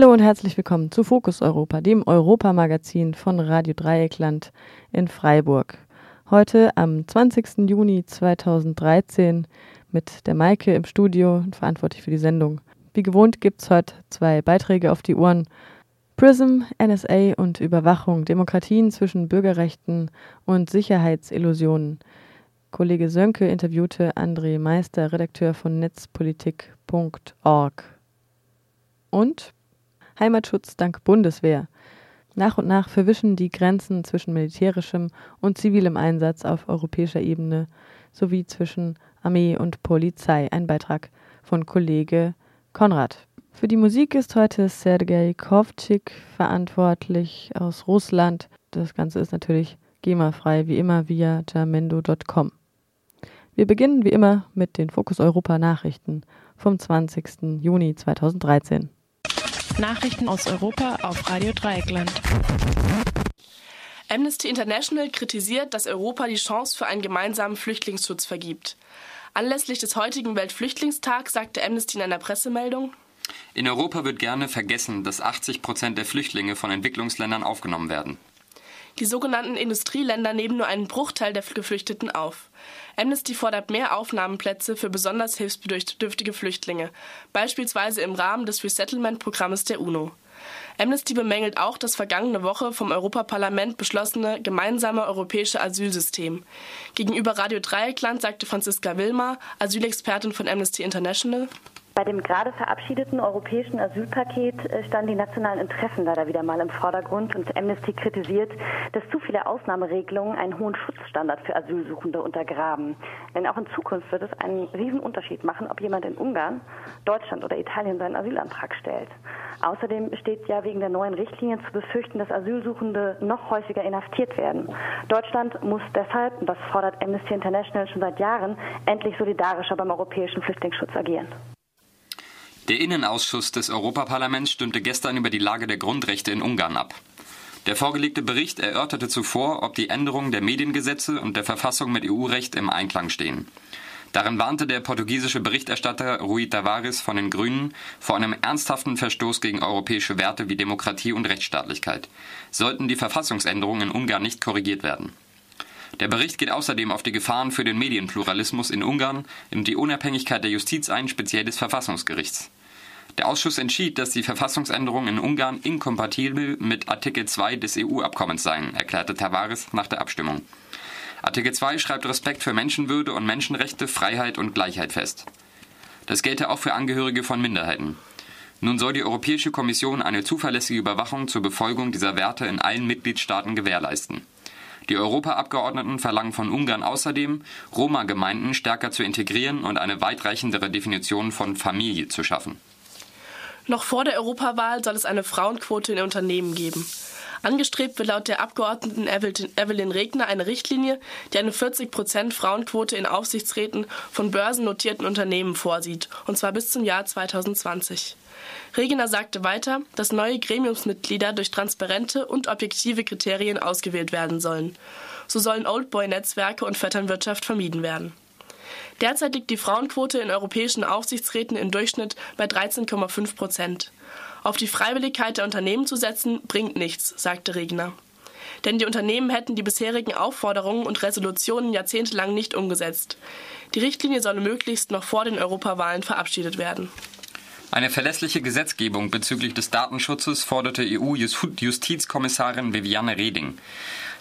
Hallo und herzlich willkommen zu Fokus Europa, dem Europamagazin von Radio Dreieckland in Freiburg. Heute am 20. Juni 2013 mit der Maike im Studio, verantwortlich für die Sendung. Wie gewohnt gibt es heute zwei Beiträge auf die Ohren. PRISM, NSA und Überwachung, Demokratien zwischen Bürgerrechten und Sicherheitsillusionen. Kollege Sönke interviewte André Meister, Redakteur von netzpolitik.org. Und Heimatschutz dank Bundeswehr. Nach und nach verwischen die Grenzen zwischen militärischem und zivilem Einsatz auf europäischer Ebene sowie zwischen Armee und Polizei. Ein Beitrag von Kollege Konrad. Für die Musik ist heute Sergei Kovtschik verantwortlich aus Russland. Das Ganze ist natürlich GEMA-frei, wie immer via jamendo.com. Wir beginnen wie immer mit den Fokus Europa Nachrichten vom 20. Juni 2013. Nachrichten aus Europa auf Radio Dreieckland. Amnesty International kritisiert, dass Europa die Chance für einen gemeinsamen Flüchtlingsschutz vergibt. Anlässlich des heutigen Weltflüchtlingstags sagte Amnesty in einer Pressemeldung, in Europa wird gerne vergessen, dass 80 Prozent der Flüchtlinge von Entwicklungsländern aufgenommen werden. Die sogenannten Industrieländer nehmen nur einen Bruchteil der Geflüchteten auf. Amnesty fordert mehr Aufnahmeplätze für besonders hilfsbedürftige Flüchtlinge, beispielsweise im Rahmen des Resettlement-Programmes der UNO. Amnesty bemängelt auch das vergangene Woche vom Europaparlament beschlossene gemeinsame europäische Asylsystem. Gegenüber Radio Dreieckland sagte Franziska Wilmer, Asylexpertin von Amnesty International, bei dem gerade verabschiedeten europäischen Asylpaket äh, standen die nationalen Interessen leider wieder mal im Vordergrund und Amnesty kritisiert, dass zu viele Ausnahmeregelungen einen hohen Schutzstandard für Asylsuchende untergraben. Denn auch in Zukunft wird es einen riesen Unterschied machen, ob jemand in Ungarn, Deutschland oder Italien seinen Asylantrag stellt. Außerdem besteht ja wegen der neuen Richtlinien zu befürchten, dass Asylsuchende noch häufiger inhaftiert werden. Deutschland muss deshalb, und das fordert Amnesty International schon seit Jahren, endlich solidarischer beim europäischen Flüchtlingsschutz agieren. Der Innenausschuss des Europaparlaments stimmte gestern über die Lage der Grundrechte in Ungarn ab. Der vorgelegte Bericht erörterte zuvor, ob die Änderungen der Mediengesetze und der Verfassung mit EU-Recht im Einklang stehen. Darin warnte der portugiesische Berichterstatter Rui Tavares von den Grünen vor einem ernsthaften Verstoß gegen europäische Werte wie Demokratie und Rechtsstaatlichkeit, sollten die Verfassungsänderungen in Ungarn nicht korrigiert werden. Der Bericht geht außerdem auf die Gefahren für den Medienpluralismus in Ungarn und die Unabhängigkeit der Justiz ein, speziell des Verfassungsgerichts. Der Ausschuss entschied, dass die Verfassungsänderungen in Ungarn inkompatibel mit Artikel 2 des EU-Abkommens seien, erklärte Tavares nach der Abstimmung. Artikel 2 schreibt Respekt für Menschenwürde und Menschenrechte, Freiheit und Gleichheit fest. Das gelte auch für Angehörige von Minderheiten. Nun soll die Europäische Kommission eine zuverlässige Überwachung zur Befolgung dieser Werte in allen Mitgliedstaaten gewährleisten. Die Europaabgeordneten verlangen von Ungarn außerdem, Roma-Gemeinden stärker zu integrieren und eine weitreichendere Definition von Familie zu schaffen. Noch vor der Europawahl soll es eine Frauenquote in Unternehmen geben. Angestrebt wird laut der Abgeordneten Evelyn Regner eine Richtlinie, die eine 40% Frauenquote in Aufsichtsräten von börsennotierten Unternehmen vorsieht, und zwar bis zum Jahr 2020. Regner sagte weiter, dass neue Gremiumsmitglieder durch transparente und objektive Kriterien ausgewählt werden sollen. So sollen Oldboy-Netzwerke und Vetternwirtschaft vermieden werden. Derzeit liegt die Frauenquote in europäischen Aufsichtsräten im Durchschnitt bei 13,5 Prozent. Auf die Freiwilligkeit der Unternehmen zu setzen, bringt nichts, sagte Regner. Denn die Unternehmen hätten die bisherigen Aufforderungen und Resolutionen jahrzehntelang nicht umgesetzt. Die Richtlinie solle möglichst noch vor den Europawahlen verabschiedet werden. Eine verlässliche Gesetzgebung bezüglich des Datenschutzes forderte EU-Justizkommissarin Viviane Reding.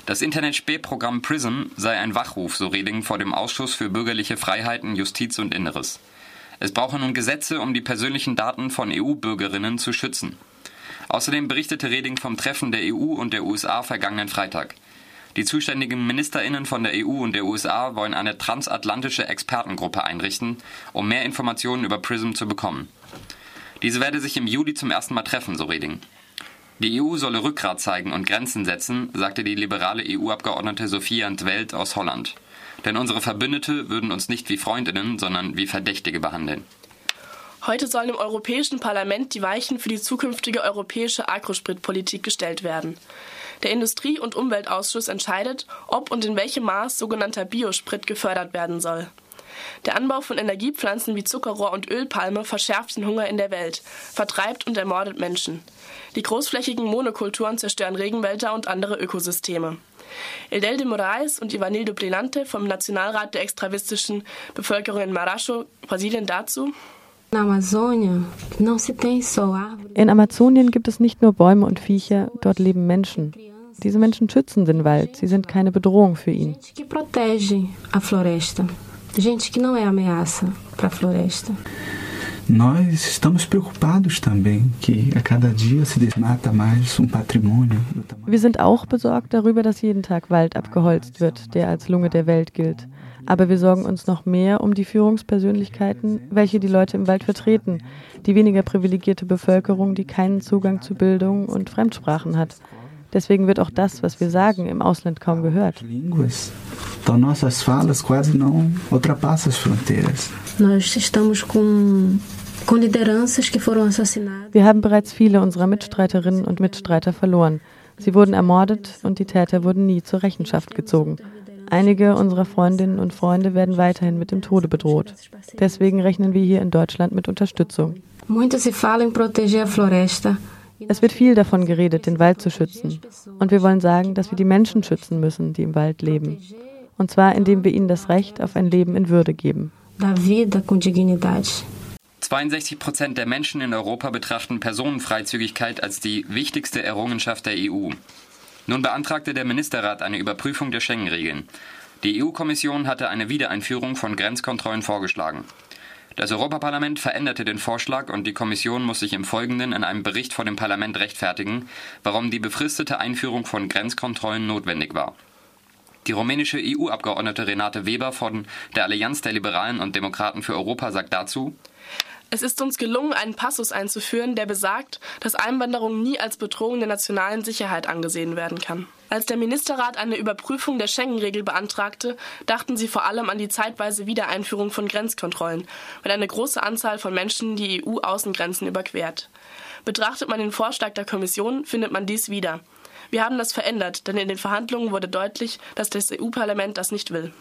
Das Internet-Spähprogramm PRISM sei ein Wachruf, so Reding vor dem Ausschuss für bürgerliche Freiheiten, Justiz und Inneres. Es brauche nun Gesetze, um die persönlichen Daten von EU-Bürgerinnen zu schützen. Außerdem berichtete Reding vom Treffen der EU und der USA vergangenen Freitag. Die zuständigen Ministerinnen von der EU und der USA wollen eine transatlantische Expertengruppe einrichten, um mehr Informationen über PRISM zu bekommen. Diese werde sich im Juli zum ersten Mal treffen, so Reding. Die EU solle Rückgrat zeigen und Grenzen setzen, sagte die liberale EU-Abgeordnete Sophia Welt aus Holland. Denn unsere Verbündete würden uns nicht wie Freundinnen, sondern wie Verdächtige behandeln. Heute sollen im Europäischen Parlament die Weichen für die zukünftige europäische Agrospritpolitik gestellt werden. Der Industrie- und Umweltausschuss entscheidet, ob und in welchem Maß sogenannter Biosprit gefördert werden soll. Der Anbau von Energiepflanzen wie Zuckerrohr und Ölpalme verschärft den Hunger in der Welt, vertreibt und ermordet Menschen. Die großflächigen Monokulturen zerstören Regenwälder und andere Ökosysteme. Eldel de Moraes und Ivanildo Plenante vom Nationalrat der extravistischen Bevölkerung in Maracho, Brasilien dazu. In Amazonien gibt es nicht nur Bäume und Viecher, dort leben Menschen. Diese Menschen schützen den Wald, sie sind keine Bedrohung für ihn. Gente que não é ameaça para a floresta. Nós estamos preocupados também que a cada dia se desmata mais um patrimônio. Wir sind auch besorgt darüber, dass jeden Tag Wald abgeholzt wird, der als Lunge der Welt gilt. Aber wir sorgen uns noch mehr um die Führungspersönlichkeiten, welche die Leute im Wald vertreten, die weniger privilegierte Bevölkerung, die keinen Zugang zu Bildung und Fremdsprachen hat. Deswegen wird auch das, was wir sagen, im Ausland kaum gehört. Então nossas falas quase não ultrapassam as fronteiras. Nós estamos com wir haben bereits viele unserer Mitstreiterinnen und Mitstreiter verloren. Sie wurden ermordet und die Täter wurden nie zur Rechenschaft gezogen. Einige unserer Freundinnen und Freunde werden weiterhin mit dem Tode bedroht. Deswegen rechnen wir hier in Deutschland mit Unterstützung. Muito se fala em proteger a floresta. Es wird viel davon geredet, den Wald zu schützen. Und wir wollen sagen, dass wir die Menschen schützen müssen, die im Wald leben. Und zwar indem wir ihnen das Recht auf ein Leben in Würde geben. 62 Prozent der Menschen in Europa betrachten Personenfreizügigkeit als die wichtigste Errungenschaft der EU. Nun beantragte der Ministerrat eine Überprüfung der Schengen-Regeln. Die EU-Kommission hatte eine Wiedereinführung von Grenzkontrollen vorgeschlagen. Das Europaparlament veränderte den Vorschlag und die Kommission muss sich im Folgenden in einem Bericht vor dem Parlament rechtfertigen, warum die befristete Einführung von Grenzkontrollen notwendig war. Die rumänische EU-Abgeordnete Renate Weber von der Allianz der Liberalen und Demokraten für Europa sagt dazu, es ist uns gelungen, einen Passus einzuführen, der besagt, dass Einwanderung nie als Bedrohung der nationalen Sicherheit angesehen werden kann. Als der Ministerrat eine Überprüfung der Schengen-Regel beantragte, dachten sie vor allem an die zeitweise Wiedereinführung von Grenzkontrollen, wenn eine große Anzahl von Menschen die EU-Außengrenzen überquert. Betrachtet man den Vorschlag der Kommission, findet man dies wieder. Wir haben das verändert, denn in den Verhandlungen wurde deutlich, dass das EU-Parlament das nicht will.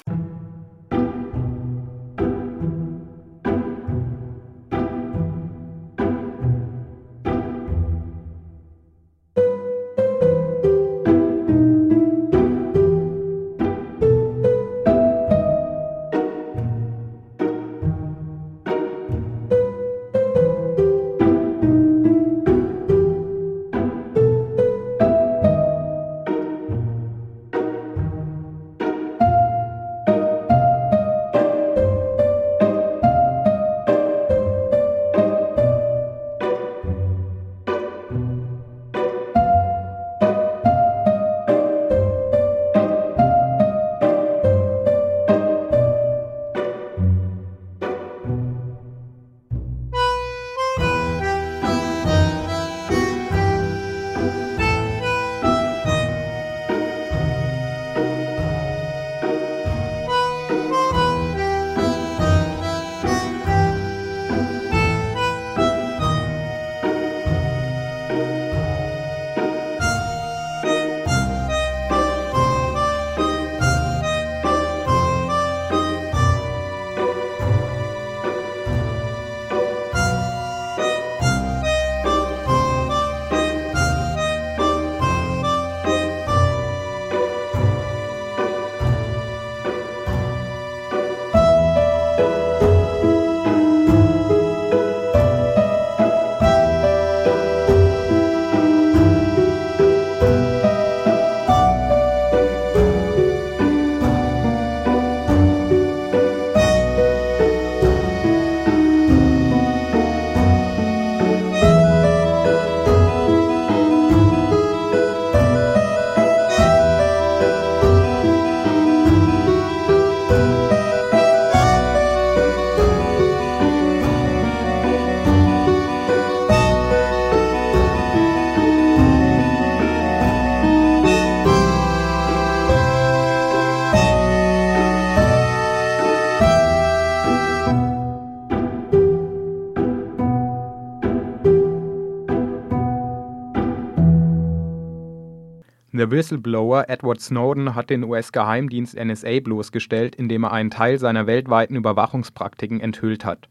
Der Whistleblower Edward Snowden hat den US-Geheimdienst NSA bloßgestellt, indem er einen Teil seiner weltweiten Überwachungspraktiken enthüllt hat.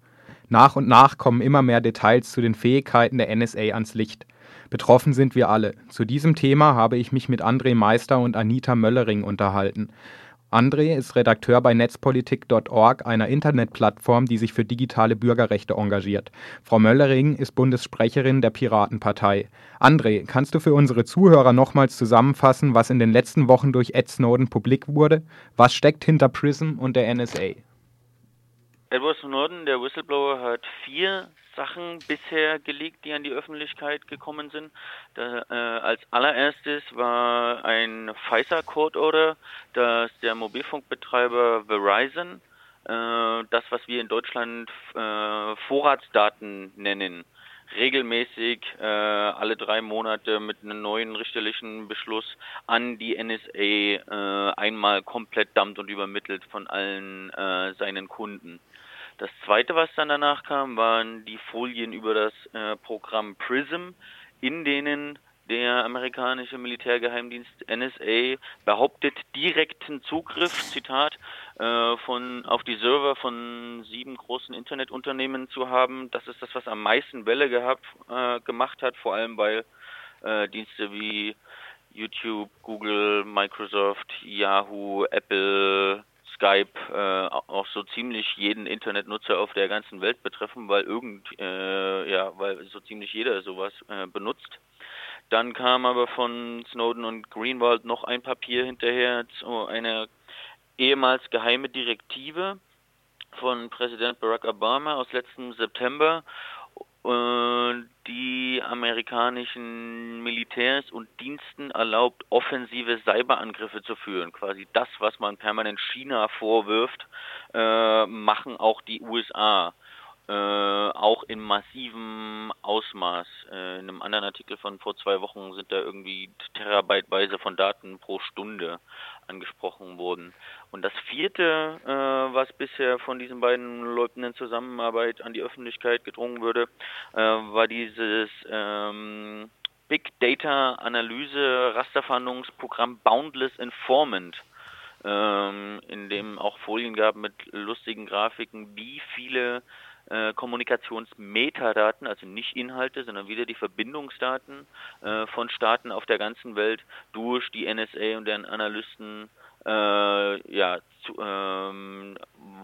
Nach und nach kommen immer mehr Details zu den Fähigkeiten der NSA ans Licht. Betroffen sind wir alle. Zu diesem Thema habe ich mich mit André Meister und Anita Möllering unterhalten. André ist Redakteur bei netzpolitik.org, einer Internetplattform, die sich für digitale Bürgerrechte engagiert. Frau Möllering ist Bundessprecherin der Piratenpartei. André, kannst du für unsere Zuhörer nochmals zusammenfassen, was in den letzten Wochen durch Ed Snowden publik wurde? Was steckt hinter PRISM und der NSA? Edward Snowden, der Whistleblower, hat vier Sachen bisher gelegt, die an die Öffentlichkeit gekommen sind. Da, äh, als allererstes war ein Pfizer Court Order, dass der Mobilfunkbetreiber Verizon äh, das, was wir in Deutschland äh, Vorratsdaten nennen, regelmäßig äh, alle drei Monate mit einem neuen richterlichen Beschluss an die NSA äh, einmal komplett dammt und übermittelt von allen äh, seinen Kunden. Das zweite, was dann danach kam, waren die Folien über das äh, Programm PRISM, in denen der amerikanische Militärgeheimdienst NSA behauptet, direkten Zugriff, Zitat, äh, von, auf die Server von sieben großen Internetunternehmen zu haben. Das ist das, was am meisten Welle gehabt, äh, gemacht hat, vor allem weil äh, Dienste wie YouTube, Google, Microsoft, Yahoo, Apple, Skype äh, auch so ziemlich jeden Internetnutzer auf der ganzen Welt betreffen, weil irgend äh, ja, weil so ziemlich jeder sowas äh, benutzt. Dann kam aber von Snowden und Greenwald noch ein Papier hinterher zu einer ehemals geheime Direktive von Präsident Barack Obama aus letztem September, die amerikanischen Militärs und Diensten erlaubt, offensive Cyberangriffe zu führen. Quasi das, was man permanent China vorwirft, äh, machen auch die USA. Äh, auch in massivem Ausmaß. Äh, in einem anderen Artikel von vor zwei Wochen sind da irgendwie Terabyteweise von Daten pro Stunde angesprochen worden. Und das vierte, äh, was bisher von diesen beiden Leuten in Zusammenarbeit an die Öffentlichkeit gedrungen würde, äh, war dieses ähm, Big Data Analyse Rasterfahndungsprogramm Boundless Informant ähm, in dem auch Folien gab mit lustigen Grafiken, wie viele äh, Kommunikationsmetadaten, also nicht Inhalte, sondern wieder die Verbindungsdaten äh, von Staaten auf der ganzen Welt durch die NSA und deren Analysten äh, ja, zu, ähm,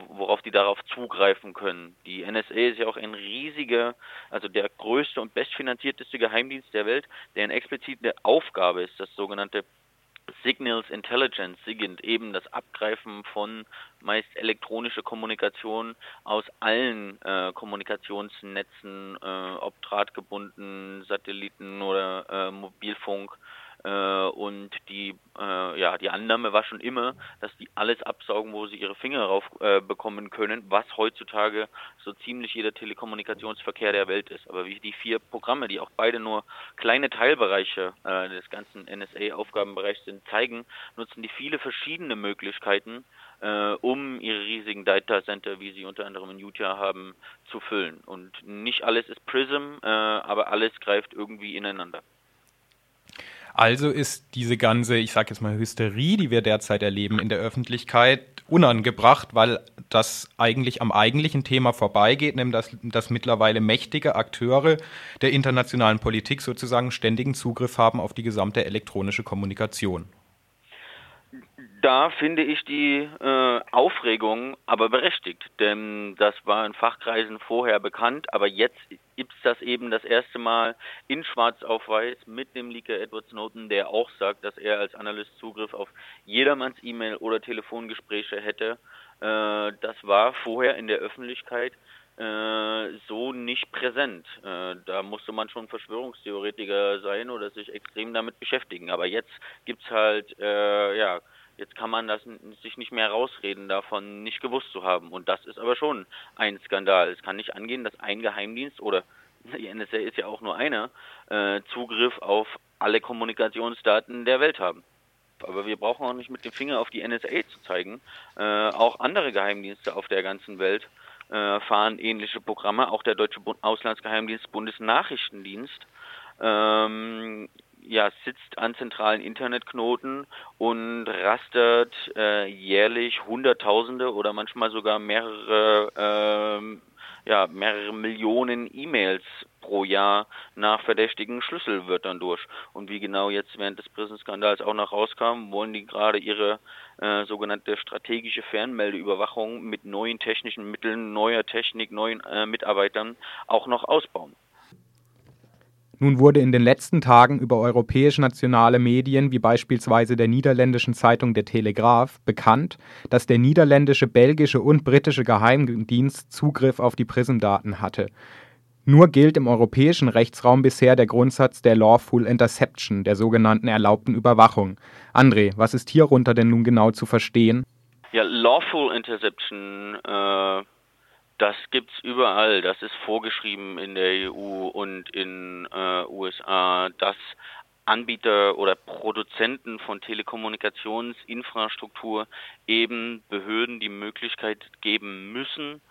worauf die darauf zugreifen können. Die NSA ist ja auch ein riesiger, also der größte und bestfinanzierteste Geheimdienst der Welt, deren explizite Aufgabe ist, das sogenannte Signals Intelligence, SIGINT, eben das Abgreifen von meist elektronische Kommunikation aus allen äh, Kommunikationsnetzen, äh, ob drahtgebunden, Satelliten oder äh, Mobilfunk, und die, äh, ja, die Annahme war schon immer, dass die alles absaugen, wo sie ihre Finger rauf äh, bekommen können, was heutzutage so ziemlich jeder Telekommunikationsverkehr der Welt ist. Aber wie die vier Programme, die auch beide nur kleine Teilbereiche äh, des ganzen NSA-Aufgabenbereichs sind, zeigen, nutzen die viele verschiedene Möglichkeiten, äh, um ihre riesigen Data Center, wie sie unter anderem in Utah haben, zu füllen. Und nicht alles ist Prism, äh, aber alles greift irgendwie ineinander. Also ist diese ganze, ich sage jetzt mal, Hysterie, die wir derzeit erleben in der Öffentlichkeit, unangebracht, weil das eigentlich am eigentlichen Thema vorbeigeht, nämlich dass, dass mittlerweile mächtige Akteure der internationalen Politik sozusagen ständigen Zugriff haben auf die gesamte elektronische Kommunikation da finde ich die äh, Aufregung aber berechtigt, denn das war in Fachkreisen vorher bekannt, aber jetzt gibt es das eben das erste Mal in Schwarz auf Weiß mit dem Leaker Edward Snowden, der auch sagt, dass er als Analyst Zugriff auf jedermanns E-Mail oder Telefongespräche hätte. Äh, das war vorher in der Öffentlichkeit äh, so nicht präsent. Äh, da musste man schon Verschwörungstheoretiker sein oder sich extrem damit beschäftigen. Aber jetzt gibt's halt äh, ja Jetzt kann man das sich nicht mehr rausreden, davon nicht gewusst zu haben. Und das ist aber schon ein Skandal. Es kann nicht angehen, dass ein Geheimdienst oder die NSA ist ja auch nur einer, äh, Zugriff auf alle Kommunikationsdaten der Welt haben. Aber wir brauchen auch nicht mit dem Finger auf die NSA zu zeigen. Äh, auch andere Geheimdienste auf der ganzen Welt äh, fahren ähnliche Programme. Auch der deutsche Auslandsgeheimdienst Bundesnachrichtendienst ähm, ja, sitzt an zentralen Internetknoten und rastert äh, jährlich Hunderttausende oder manchmal sogar mehrere, äh, ja, mehrere Millionen E-Mails pro Jahr nach verdächtigen Schlüsselwörtern durch. Und wie genau jetzt während des Prison-Skandals auch noch rauskam, wollen die gerade ihre äh, sogenannte strategische Fernmeldeüberwachung mit neuen technischen Mitteln, neuer Technik, neuen äh, Mitarbeitern auch noch ausbauen. Nun wurde in den letzten Tagen über europäisch-nationale Medien wie beispielsweise der niederländischen Zeitung Der Telegraaf bekannt, dass der niederländische, belgische und britische Geheimdienst Zugriff auf die PRISM-Daten hatte. Nur gilt im europäischen Rechtsraum bisher der Grundsatz der Lawful Interception, der sogenannten erlaubten Überwachung. André, was ist hierunter denn nun genau zu verstehen? Ja, Lawful Interception, äh, das gibt's überall. Das ist vorgeschrieben in der EU und in äh, USA, dass Anbieter oder Produzenten von Telekommunikationsinfrastruktur eben Behörden die Möglichkeit geben müssen,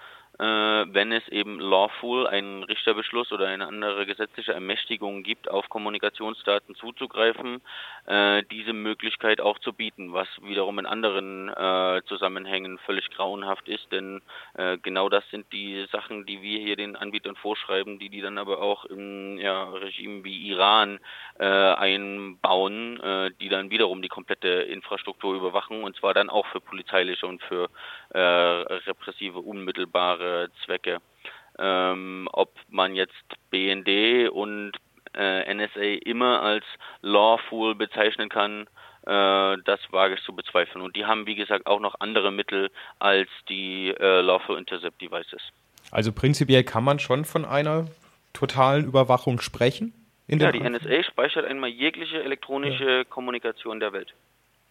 wenn es eben lawful einen Richterbeschluss oder eine andere gesetzliche Ermächtigung gibt, auf Kommunikationsdaten zuzugreifen, äh, diese Möglichkeit auch zu bieten, was wiederum in anderen äh, Zusammenhängen völlig grauenhaft ist, denn äh, genau das sind die Sachen, die wir hier den Anbietern vorschreiben, die die dann aber auch im ja, Regime wie Iran äh, einbauen, äh, die dann wiederum die komplette Infrastruktur überwachen und zwar dann auch für polizeiliche und für repressive unmittelbare Zwecke. Ähm, ob man jetzt BND und äh, NSA immer als lawful bezeichnen kann, äh, das wage ich zu bezweifeln. Und die haben, wie gesagt, auch noch andere Mittel als die äh, lawful intercept devices. Also prinzipiell kann man schon von einer totalen Überwachung sprechen? ja, die NSA speichert einmal jegliche elektronische ja. Kommunikation der Welt.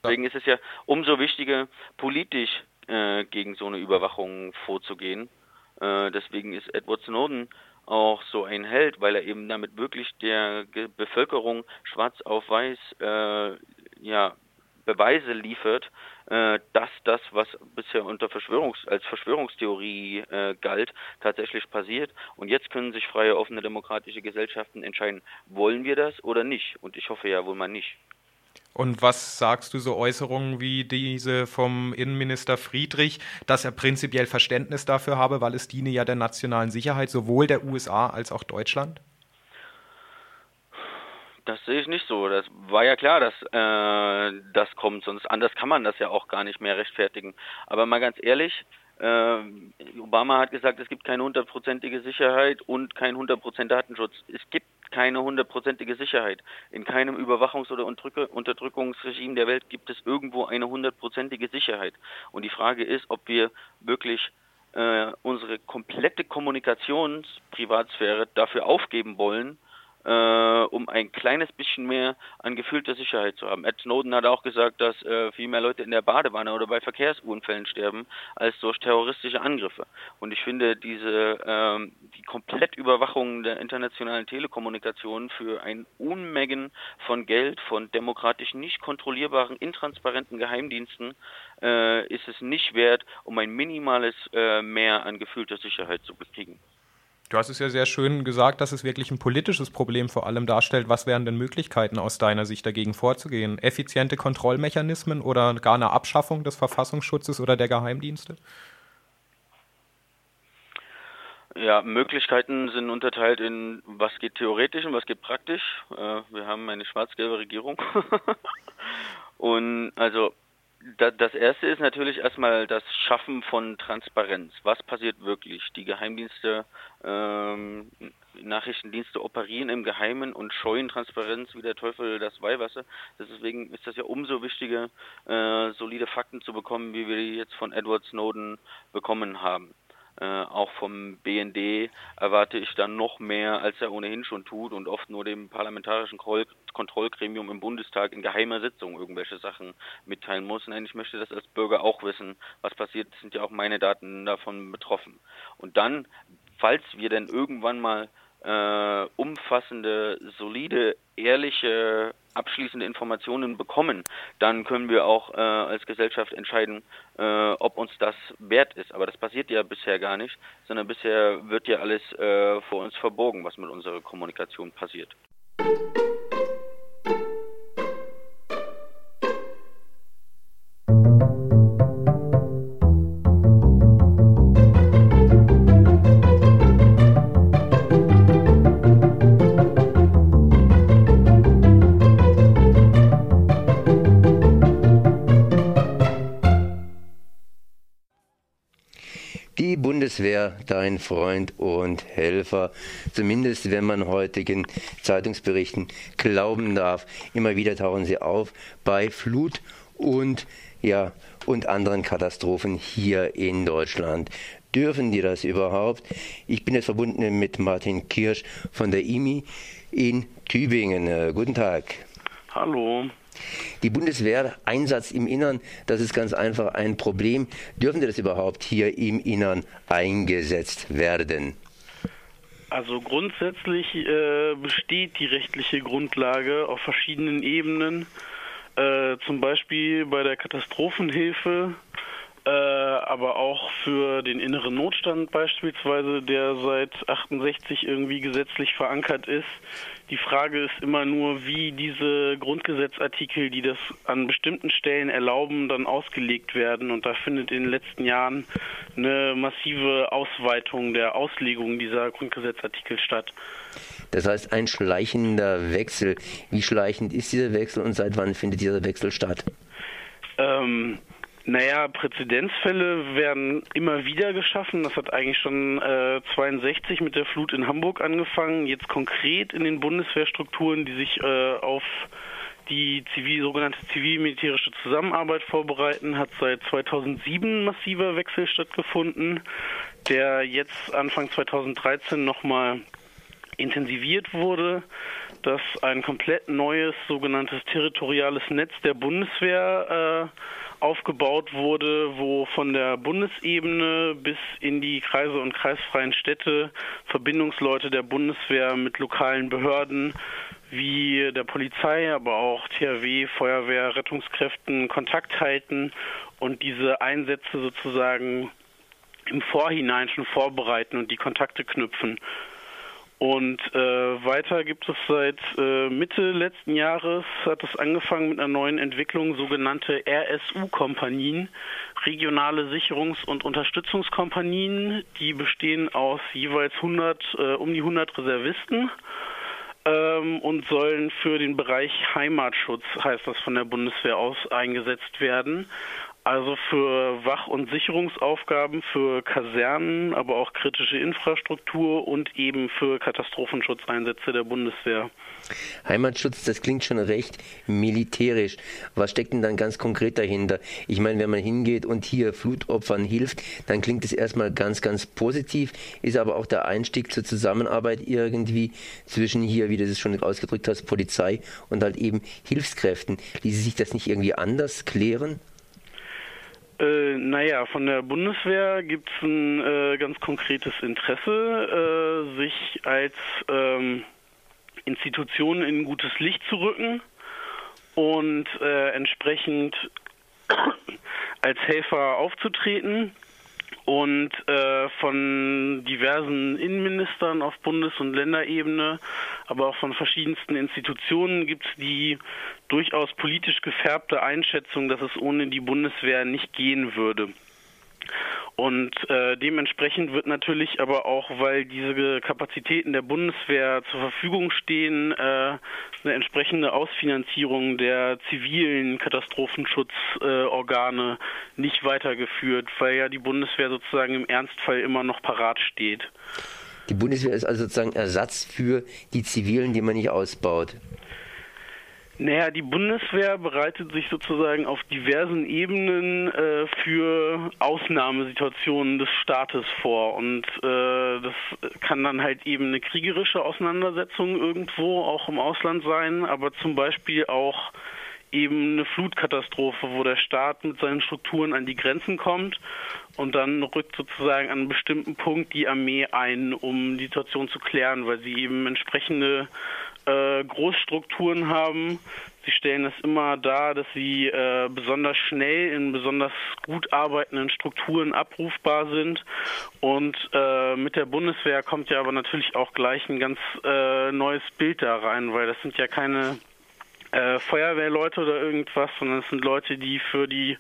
Deswegen ist es ja umso wichtiger, politisch äh, gegen so eine Überwachung vorzugehen. Äh, deswegen ist Edward Snowden auch so ein Held, weil er eben damit wirklich der Bevölkerung schwarz auf weiß äh, ja, Beweise liefert, äh, dass das, was bisher unter Verschwörungs als Verschwörungstheorie äh, galt, tatsächlich passiert. Und jetzt können sich freie, offene, demokratische Gesellschaften entscheiden, wollen wir das oder nicht? Und ich hoffe ja wohl mal nicht. Und was sagst du so Äußerungen wie diese vom Innenminister Friedrich, dass er prinzipiell Verständnis dafür habe, weil es diene ja der nationalen Sicherheit sowohl der USA als auch Deutschland? Das sehe ich nicht so. Das war ja klar, dass äh, das kommt, sonst anders kann man das ja auch gar nicht mehr rechtfertigen. Aber mal ganz ehrlich, äh, Obama hat gesagt, es gibt keine hundertprozentige Sicherheit und kein hundertprozent Datenschutz. Es gibt keine hundertprozentige Sicherheit. In keinem Überwachungs- oder Unterdrückungsregime der Welt gibt es irgendwo eine hundertprozentige Sicherheit. Und die Frage ist, ob wir wirklich äh, unsere komplette Kommunikationsprivatsphäre dafür aufgeben wollen, äh, um ein kleines bisschen mehr an gefühlter Sicherheit zu haben. Ed Snowden hat auch gesagt, dass äh, viel mehr Leute in der Badewanne oder bei Verkehrsunfällen sterben als durch terroristische Angriffe. Und ich finde diese ähm, die Komplettüberwachung der internationalen Telekommunikation für ein Unmengen von Geld von demokratisch nicht kontrollierbaren, intransparenten Geheimdiensten äh, ist es nicht wert, um ein minimales äh, Mehr an gefühlter Sicherheit zu bekriegen. Du hast es ja sehr schön gesagt, dass es wirklich ein politisches Problem vor allem darstellt. Was wären denn Möglichkeiten aus deiner Sicht dagegen vorzugehen? Effiziente Kontrollmechanismen oder gar eine Abschaffung des Verfassungsschutzes oder der Geheimdienste? Ja, Möglichkeiten sind unterteilt in was geht theoretisch und was geht praktisch. Äh, wir haben eine schwarz-gelbe Regierung. und also das erste ist natürlich erstmal das Schaffen von Transparenz. Was passiert wirklich? Die Geheimdienste, ähm, Nachrichtendienste operieren im Geheimen und scheuen Transparenz wie der Teufel das Weihwasser. Deswegen ist das ja umso wichtiger, äh, solide Fakten zu bekommen, wie wir die jetzt von Edward Snowden bekommen haben. Äh, auch vom BND erwarte ich dann noch mehr, als er ohnehin schon tut und oft nur dem parlamentarischen Kontrollgremium im Bundestag in geheimer Sitzung irgendwelche Sachen mitteilen muss. Nein, ich möchte das als Bürger auch wissen. Was passiert, sind ja auch meine Daten davon betroffen. Und dann, falls wir denn irgendwann mal äh, umfassende, solide, ehrliche, abschließende Informationen bekommen, dann können wir auch äh, als Gesellschaft entscheiden, äh, ob uns das wert ist. Aber das passiert ja bisher gar nicht, sondern bisher wird ja alles äh, vor uns verborgen, was mit unserer Kommunikation passiert. Dein Freund und Helfer. Zumindest wenn man heutigen Zeitungsberichten glauben darf. Immer wieder tauchen sie auf bei Flut und ja und anderen Katastrophen hier in Deutschland. Dürfen die das überhaupt? Ich bin jetzt verbunden mit Martin Kirsch von der IMI in Tübingen. Äh, guten Tag. Hallo. Die Bundeswehr, Einsatz im Innern, das ist ganz einfach ein Problem. Dürfen die das überhaupt hier im Innern eingesetzt werden? Also grundsätzlich äh, besteht die rechtliche Grundlage auf verschiedenen Ebenen. Äh, zum Beispiel bei der Katastrophenhilfe äh, aber auch für den inneren Notstand beispielsweise, der seit 68 irgendwie gesetzlich verankert ist. Die Frage ist immer nur, wie diese Grundgesetzartikel, die das an bestimmten Stellen erlauben, dann ausgelegt werden. Und da findet in den letzten Jahren eine massive Ausweitung der Auslegung dieser Grundgesetzartikel statt. Das heißt, ein schleichender Wechsel. Wie schleichend ist dieser Wechsel und seit wann findet dieser Wechsel statt? Ähm, naja, Präzedenzfälle werden immer wieder geschaffen. Das hat eigentlich schon äh, 62 mit der Flut in Hamburg angefangen. Jetzt konkret in den Bundeswehrstrukturen, die sich äh, auf die zivil, sogenannte zivil-militärische Zusammenarbeit vorbereiten, hat seit 2007 massiver Wechsel stattgefunden, der jetzt Anfang 2013 nochmal intensiviert wurde, dass ein komplett neues sogenanntes territoriales Netz der Bundeswehr äh, aufgebaut wurde, wo von der Bundesebene bis in die Kreise und kreisfreien Städte Verbindungsleute der Bundeswehr mit lokalen Behörden wie der Polizei, aber auch THW, Feuerwehr, Rettungskräften Kontakt halten und diese Einsätze sozusagen im Vorhinein schon vorbereiten und die Kontakte knüpfen. Und äh, weiter gibt es seit äh, Mitte letzten Jahres, hat es angefangen mit einer neuen Entwicklung, sogenannte RSU-Kompanien, regionale Sicherungs- und Unterstützungskompanien. Die bestehen aus jeweils 100, äh, um die 100 Reservisten ähm, und sollen für den Bereich Heimatschutz, heißt das von der Bundeswehr aus, eingesetzt werden. Also für Wach- und Sicherungsaufgaben, für Kasernen, aber auch kritische Infrastruktur und eben für Katastrophenschutzeinsätze der Bundeswehr. Heimatschutz, das klingt schon recht militärisch. Was steckt denn dann ganz konkret dahinter? Ich meine, wenn man hingeht und hier Flutopfern hilft, dann klingt es erstmal ganz, ganz positiv, ist aber auch der Einstieg zur Zusammenarbeit irgendwie zwischen hier, wie du es schon ausgedrückt hast, Polizei und halt eben Hilfskräften. Ließe sich das nicht irgendwie anders klären? Äh, naja, von der Bundeswehr gibt es ein äh, ganz konkretes Interesse, äh, sich als ähm, Institution in gutes Licht zu rücken und äh, entsprechend als Helfer aufzutreten und äh, von diversen Innenministern auf Bundes- und Länderebene, aber auch von verschiedensten Institutionen gibt es die durchaus politisch gefärbte Einschätzung, dass es ohne die Bundeswehr nicht gehen würde. Und äh, dementsprechend wird natürlich aber auch, weil diese Kapazitäten der Bundeswehr zur Verfügung stehen, äh, eine entsprechende Ausfinanzierung der zivilen Katastrophenschutzorgane äh, nicht weitergeführt, weil ja die Bundeswehr sozusagen im Ernstfall immer noch parat steht. Die Bundeswehr ist also sozusagen Ersatz für die zivilen, die man nicht ausbaut. Naja, die Bundeswehr bereitet sich sozusagen auf diversen Ebenen äh, für Ausnahmesituationen des Staates vor. Und äh, das kann dann halt eben eine kriegerische Auseinandersetzung irgendwo auch im Ausland sein, aber zum Beispiel auch eben eine Flutkatastrophe, wo der Staat mit seinen Strukturen an die Grenzen kommt und dann rückt sozusagen an einem bestimmten Punkt die Armee ein, um die Situation zu klären, weil sie eben entsprechende äh, Großstrukturen haben. Sie stellen es immer dar, dass sie äh, besonders schnell in besonders gut arbeitenden Strukturen abrufbar sind. Und äh, mit der Bundeswehr kommt ja aber natürlich auch gleich ein ganz äh, neues Bild da rein, weil das sind ja keine äh, Feuerwehrleute oder irgendwas, sondern es sind Leute, die für die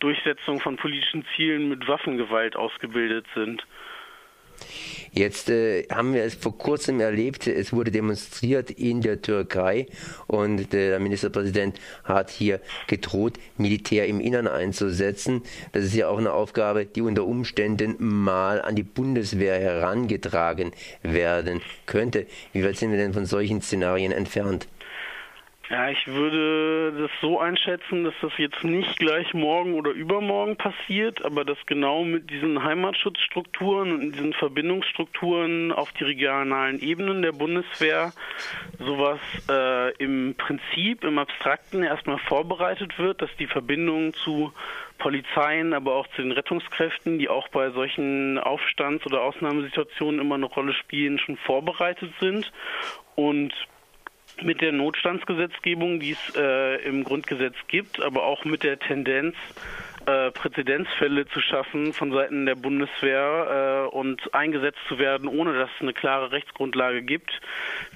Durchsetzung von politischen Zielen mit Waffengewalt ausgebildet sind. Jetzt äh, haben wir es vor kurzem erlebt, es wurde demonstriert in der Türkei und der Ministerpräsident hat hier gedroht, Militär im Innern einzusetzen. Das ist ja auch eine Aufgabe, die unter Umständen mal an die Bundeswehr herangetragen werden könnte. Wie weit sind wir denn von solchen Szenarien entfernt? Ja, ich würde das so einschätzen, dass das jetzt nicht gleich morgen oder übermorgen passiert, aber dass genau mit diesen Heimatschutzstrukturen und diesen Verbindungsstrukturen auf die regionalen Ebenen der Bundeswehr sowas äh, im Prinzip, im Abstrakten erstmal vorbereitet wird, dass die Verbindung zu Polizeien, aber auch zu den Rettungskräften, die auch bei solchen Aufstands- oder Ausnahmesituationen immer eine Rolle spielen, schon vorbereitet sind. Und mit der Notstandsgesetzgebung, die es äh, im Grundgesetz gibt, aber auch mit der Tendenz, äh, Präzedenzfälle zu schaffen von Seiten der Bundeswehr äh, und eingesetzt zu werden, ohne dass es eine klare Rechtsgrundlage gibt,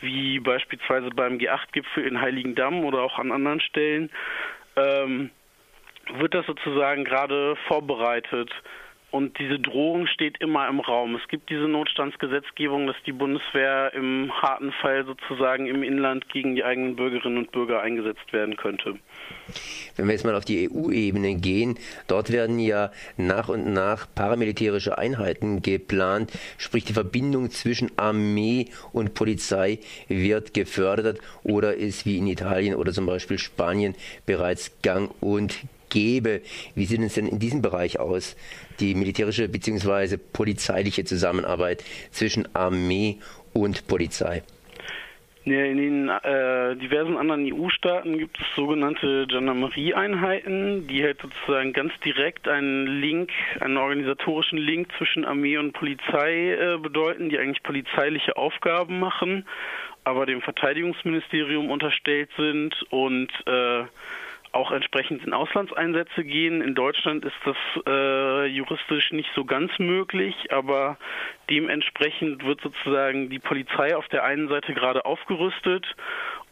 wie beispielsweise beim G8-Gipfel in Heiligendamm oder auch an anderen Stellen, ähm, wird das sozusagen gerade vorbereitet. Und diese Drohung steht immer im Raum. Es gibt diese Notstandsgesetzgebung, dass die Bundeswehr im harten Fall sozusagen im Inland gegen die eigenen Bürgerinnen und Bürger eingesetzt werden könnte. Wenn wir jetzt mal auf die EU-Ebene gehen, dort werden ja nach und nach paramilitärische Einheiten geplant, sprich die Verbindung zwischen Armee und Polizei wird gefördert oder ist wie in Italien oder zum Beispiel Spanien bereits gang und gäbe. Wie sieht es denn in diesem Bereich aus? Die militärische bzw. polizeiliche Zusammenarbeit zwischen Armee und Polizei. In den äh, diversen anderen EU-Staaten gibt es sogenannte Gendarmerie-Einheiten, die halt sozusagen ganz direkt einen Link, einen organisatorischen Link zwischen Armee und Polizei äh, bedeuten, die eigentlich polizeiliche Aufgaben machen, aber dem Verteidigungsministerium unterstellt sind und äh, auch entsprechend in Auslandseinsätze gehen. In Deutschland ist das äh, juristisch nicht so ganz möglich, aber dementsprechend wird sozusagen die Polizei auf der einen Seite gerade aufgerüstet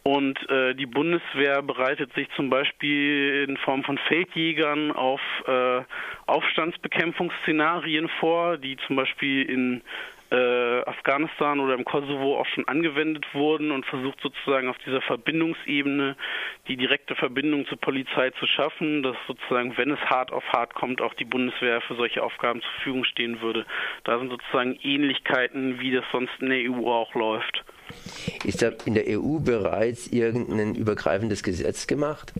und äh, die Bundeswehr bereitet sich zum Beispiel in Form von Feldjägern auf äh, Aufstandsbekämpfungsszenarien vor, die zum Beispiel in äh, Afghanistan oder im Kosovo auch schon angewendet wurden und versucht sozusagen auf dieser Verbindungsebene die direkte Verbindung zur Polizei zu schaffen, dass sozusagen, wenn es hart auf hart kommt, auch die Bundeswehr für solche Aufgaben zur Verfügung stehen würde. Da sind sozusagen Ähnlichkeiten, wie das sonst in der EU auch läuft. Ist da in der EU bereits irgendein übergreifendes Gesetz gemacht?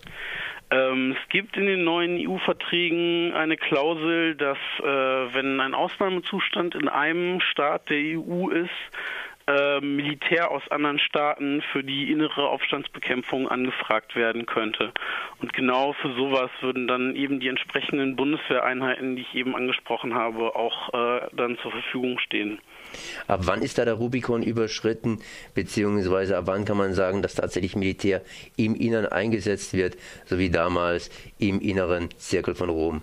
Ähm, es gibt in den neuen EU-Verträgen eine Klausel, dass äh, wenn ein Ausnahmezustand in einem Staat der EU ist, äh, Militär aus anderen Staaten für die innere Aufstandsbekämpfung angefragt werden könnte. Und genau für sowas würden dann eben die entsprechenden Bundeswehreinheiten, die ich eben angesprochen habe, auch äh, dann zur Verfügung stehen. Ab wann ist da der Rubikon überschritten, beziehungsweise ab wann kann man sagen, dass tatsächlich Militär im Innern eingesetzt wird, so wie damals im inneren Zirkel von Rom?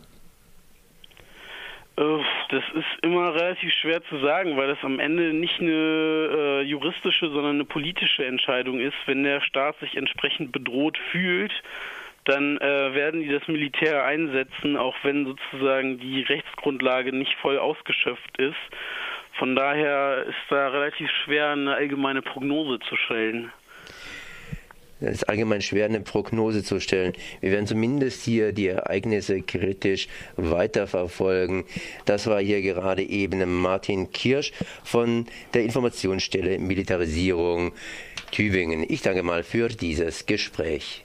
Äh, das ist immer relativ schwer zu sagen, weil das am Ende nicht eine äh, juristische, sondern eine politische Entscheidung ist. Wenn der Staat sich entsprechend bedroht fühlt, dann äh, werden die das Militär einsetzen, auch wenn sozusagen die Rechtsgrundlage nicht voll ausgeschöpft ist. Von daher ist da relativ schwer, eine allgemeine Prognose zu stellen. Es ist allgemein schwer, eine Prognose zu stellen. Wir werden zumindest hier die Ereignisse kritisch weiterverfolgen. Das war hier gerade eben Martin Kirsch von der Informationsstelle Militarisierung Tübingen. Ich danke mal für dieses Gespräch.